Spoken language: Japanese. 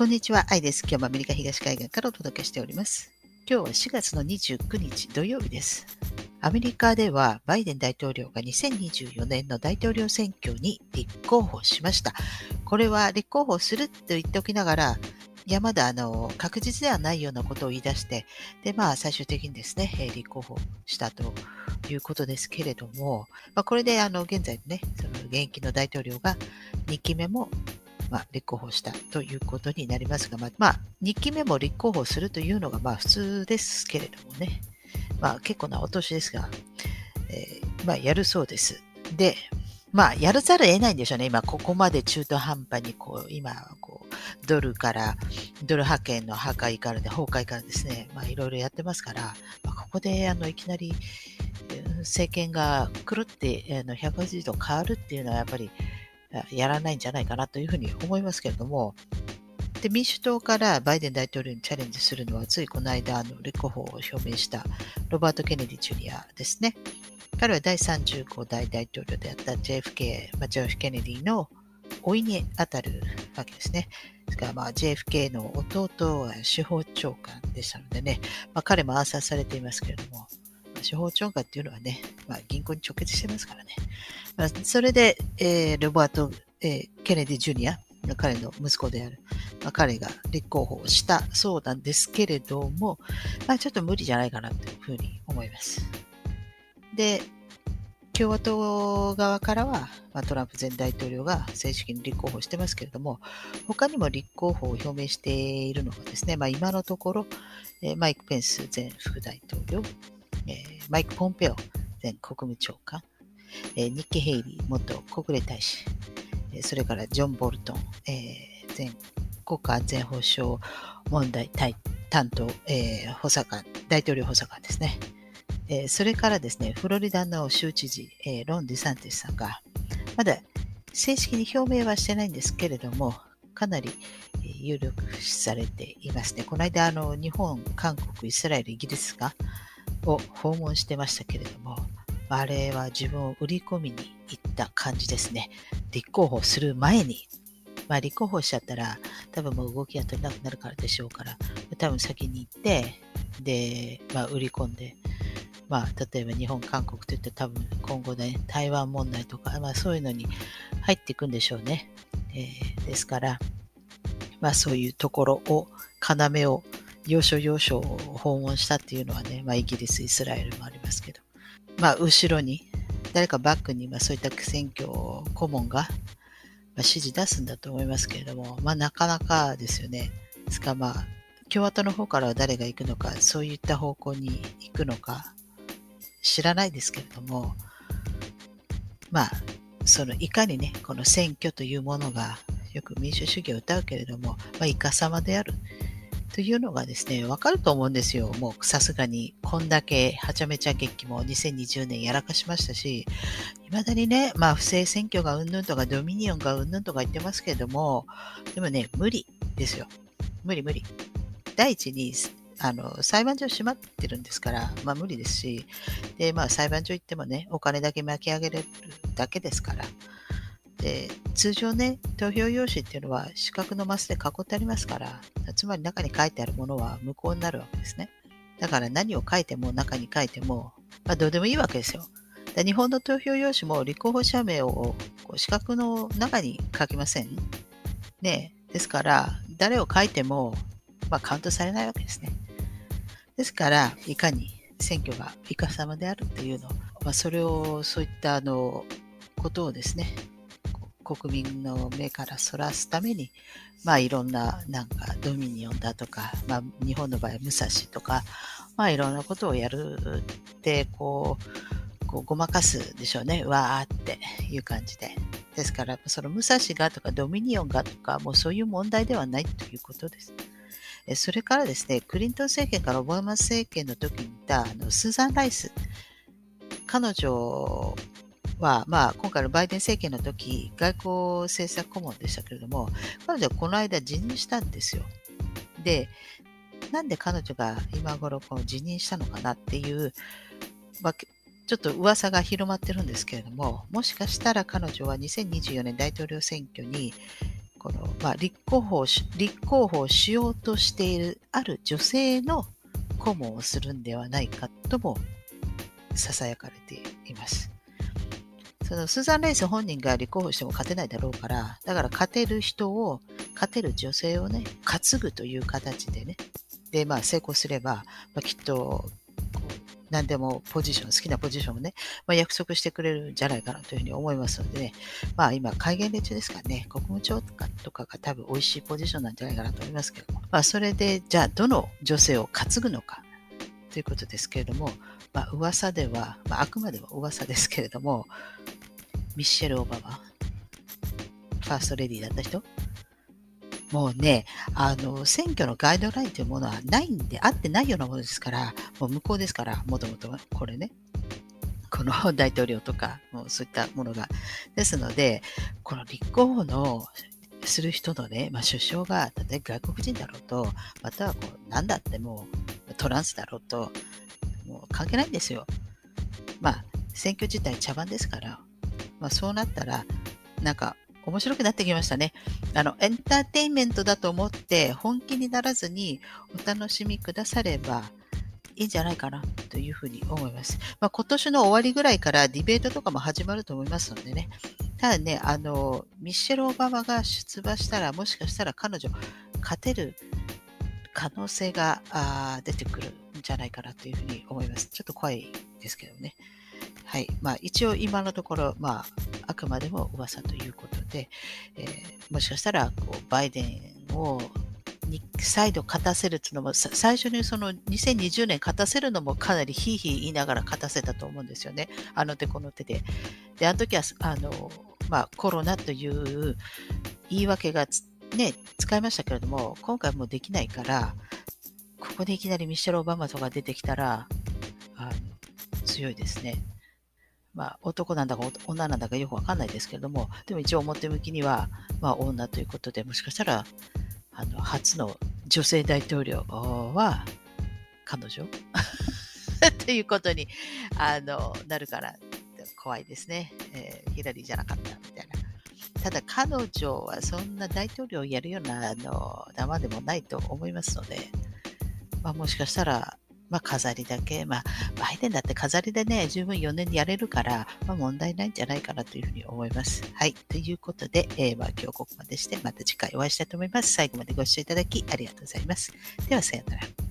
こんにちは、愛です。今日もアメリカ東海岸からお届けしております。今日は4月の29日土曜日です。アメリカではバイデン大統領が2024年の大統領選挙に立候補しました。これは立候補すると言っておきながら、いや、まだあの確実ではないようなことを言い出して、で、まあ、最終的にですね、立候補したということですけれども、まあ、これであの現在のね、その現役の大統領が2期目もまあ、立候補したということになりますが、まあ、まあ、2期目も立候補するというのがまあ普通ですけれどもね、まあ、結構なお年ですが、えー、まあ、やるそうです。で、まあ、やるざるを得ないんでしょうね。今、ここまで中途半端に、こう、今、こう、ドルから、ドル派遣の破壊からで、崩壊からですね、まあ、いろいろやってますから、まあ、ここで、あの、いきなり、政権が狂って、あの、180度変わるっていうのは、やっぱり、やらないんじゃないかなというふうに思いますけれども、で民主党からバイデン大統領にチャレンジするのは、ついこの間、の立候補を表明したロバート・ケネディ・ジュニアですね。彼は第35代大統領であった JFK、ジョーフ・ケネディの老いに当たるわけですね。ですから、まあ、JFK の弟は司法長官でしたのでね、まあ、彼も暗殺されていますけれども、司法長官っていうのはね、まあ、銀行に直結してますからね。まあ、それで、えー、ロバート、えー、ケネディ・ジュニア、彼の息子である、まあ、彼が立候補したそうなんですけれども、まあ、ちょっと無理じゃないかなというふうに思います。で、共和党側からは、まあ、トランプ前大統領が正式に立候補してますけれども、他にも立候補を表明しているのがですね、まあ、今のところ、えー、マイク・ペンス前副大統領、えー、マイク・ポンペオ前国務長官、えー、ニッキ・ヘイリー元国連大使、え、それからジョン・ボルトン、えー、前国家安全保障問題担当、えー、補佐官、大統領補佐官ですね。えー、それからですね、フロリダの州知事、えー、ロン・ディサンティスさんが、まだ正式に表明はしてないんですけれども、かなり有力視されていますね。この間、あの日本、韓国、イスラエル、イギリスがを訪問してましたけれども、あれは自分を売り込みに行った感じですね。立候補する前に、まあ、立候補しちゃったら、多分もう動きが取れなくなるからでしょうから、多分先に行って、で、まあ、売り込んで、まあ、例えば日本、韓国といって多分今後ね、台湾問題とか、まあ、そういうのに入っていくんでしょうね。えー、ですから、まあ、そういうところを、要を要所要所を訪問したっていうのはね、まあ、イギリス、イスラエルもありますけど、まあ、後ろに、誰かバックに、まあ、そういった選挙顧問が、まあ、指示出すんだと思いますけれども、まあ、なかなかですよね。ですか、まあ、共和党の方からは誰が行くのか、そういった方向に行くのか、知らないですけれども、まあ、そのいかにね、この選挙というものが、よく民主主義を歌うけれども、まあ、いかさまである。というのがですね、わかると思うんですよ。もうさすがに、こんだけはちゃめちゃ劇期も2020年やらかしましたし、未だにね、まあ不正選挙がうんぬんとかドミニオンがうんぬんとか言ってますけれども、でもね、無理ですよ。無理無理。第一に、あの、裁判所閉まってるんですから、まあ無理ですし、で、まあ裁判所行ってもね、お金だけ巻き上げれるだけですから、で通常ね、投票用紙っていうのは四角のマスで囲ってありますから、つまり中に書いてあるものは無効になるわけですね。だから何を書いても中に書いても、まあ、どうでもいいわけですよ。で日本の投票用紙も立候補者名をこう四角の中に書きません。ねですから、誰を書いても、まあ、カウントされないわけですね。ですから、いかに選挙がいかさまであるっていうの、まあ、それを、そういったあのことをですね、国民の目からそらすために、まあいろんななんかドミニオンだとか、まあ日本の場合は武蔵とか、まあいろんなことをやるってこう、こうごまかすでしょうね。わーっていう感じで。ですから、その武蔵がとかドミニオンがとか、もうそういう問題ではないということです。それからですね、クリントン政権からオバマ政権の時にいたあのスーザン・ライス。彼女は、まあ、今回のバイデン政権の時、外交政策顧問でしたけれども、彼女はこの間辞任したんですよ。で、なんで彼女が今頃こう辞任したのかなっていう、まあ、ちょっと噂が広まってるんですけれども、もしかしたら彼女は2024年大統領選挙にこの、まあ、立候補し、立候補しようとしているある女性の顧問をするんではないかとも囁かれています。そのスーザン・レイス本人が立候補しても勝てないだろうから、だから勝てる人を、勝てる女性をね、担ぐという形でね、で、まあ成功すれば、まあ、きっと何でもポジション、好きなポジションをね、まあ、約束してくれるんじゃないかなというふうに思いますのでね、まあ今、戒厳令中ですからね、国務長官とかが多分美味しいポジションなんじゃないかなと思いますけども、まあそれで、じゃあどの女性を担ぐのかということですけれども、まあ噂では、まああくまでも噂ですけれども、ミッシェル・オバマ、ファーストレディーだった人？もうね、あの、選挙のガイドラインというものはないんで、あってないようなものですから、もう無効ですから、もともとは、これね。この大統領とか、もうそういったものが。ですので、この立候補のする人のね、まあ、首相が、例えば外国人だろうと、またはこう、なんだってもう、トランスだろうと、もう関係ないんですよ。まあ、選挙自体茶番ですから、まあ、そうなったら、なんか、面白くなってきましたね。あの、エンターテインメントだと思って本気にならずにお楽しみくださればいいんじゃないかなというふうに思います。まあ、今年の終わりぐらいからディベートとかも始まると思いますのでね。ただね、あの、ミッシェル・オバマが出馬したら、もしかしたら彼女、勝てる可能性が出てくるんじゃないかなというふうに思います。ちょっと怖いですけどね。はい。まあ、一応今のところ、まあ、あくまでも噂ということで、えー、もしかしたら、こう、バイデンを再度勝たせるっていうのも、最初にその2020年勝たせるのもかなりひいひい言いながら勝たせたと思うんですよね。あの手この手で。で、あの時は、あの、まあ、コロナという言い訳がね、使いましたけれども、今回もできないから、ここでいきなりミシェル・オバマとか出てきたら、あの強いですね。まあ、男なんだか女なんだかよくわかんないですけれども、でも一応表向きには、まあ、女ということで、もしかしたら、あの、初の女性大統領は、彼女？ということにあのなるから怖いですね、えー、ヒラリーじゃなかったみたいな。ただ彼女はそんな大統領をやるようなあの生でもないと思いますので、まあ、もしかしたらまあ、飾りだけ、まあ、バイデンだって飾りでね、十分4年やれるから、まあ、問題ないんじゃないかなというふうに思います。はい。ということで、えー、まあ、今日ここまでして、また次回お会いしたいと思います。最後までご視聴いただきありがとうございます。では、さようなら。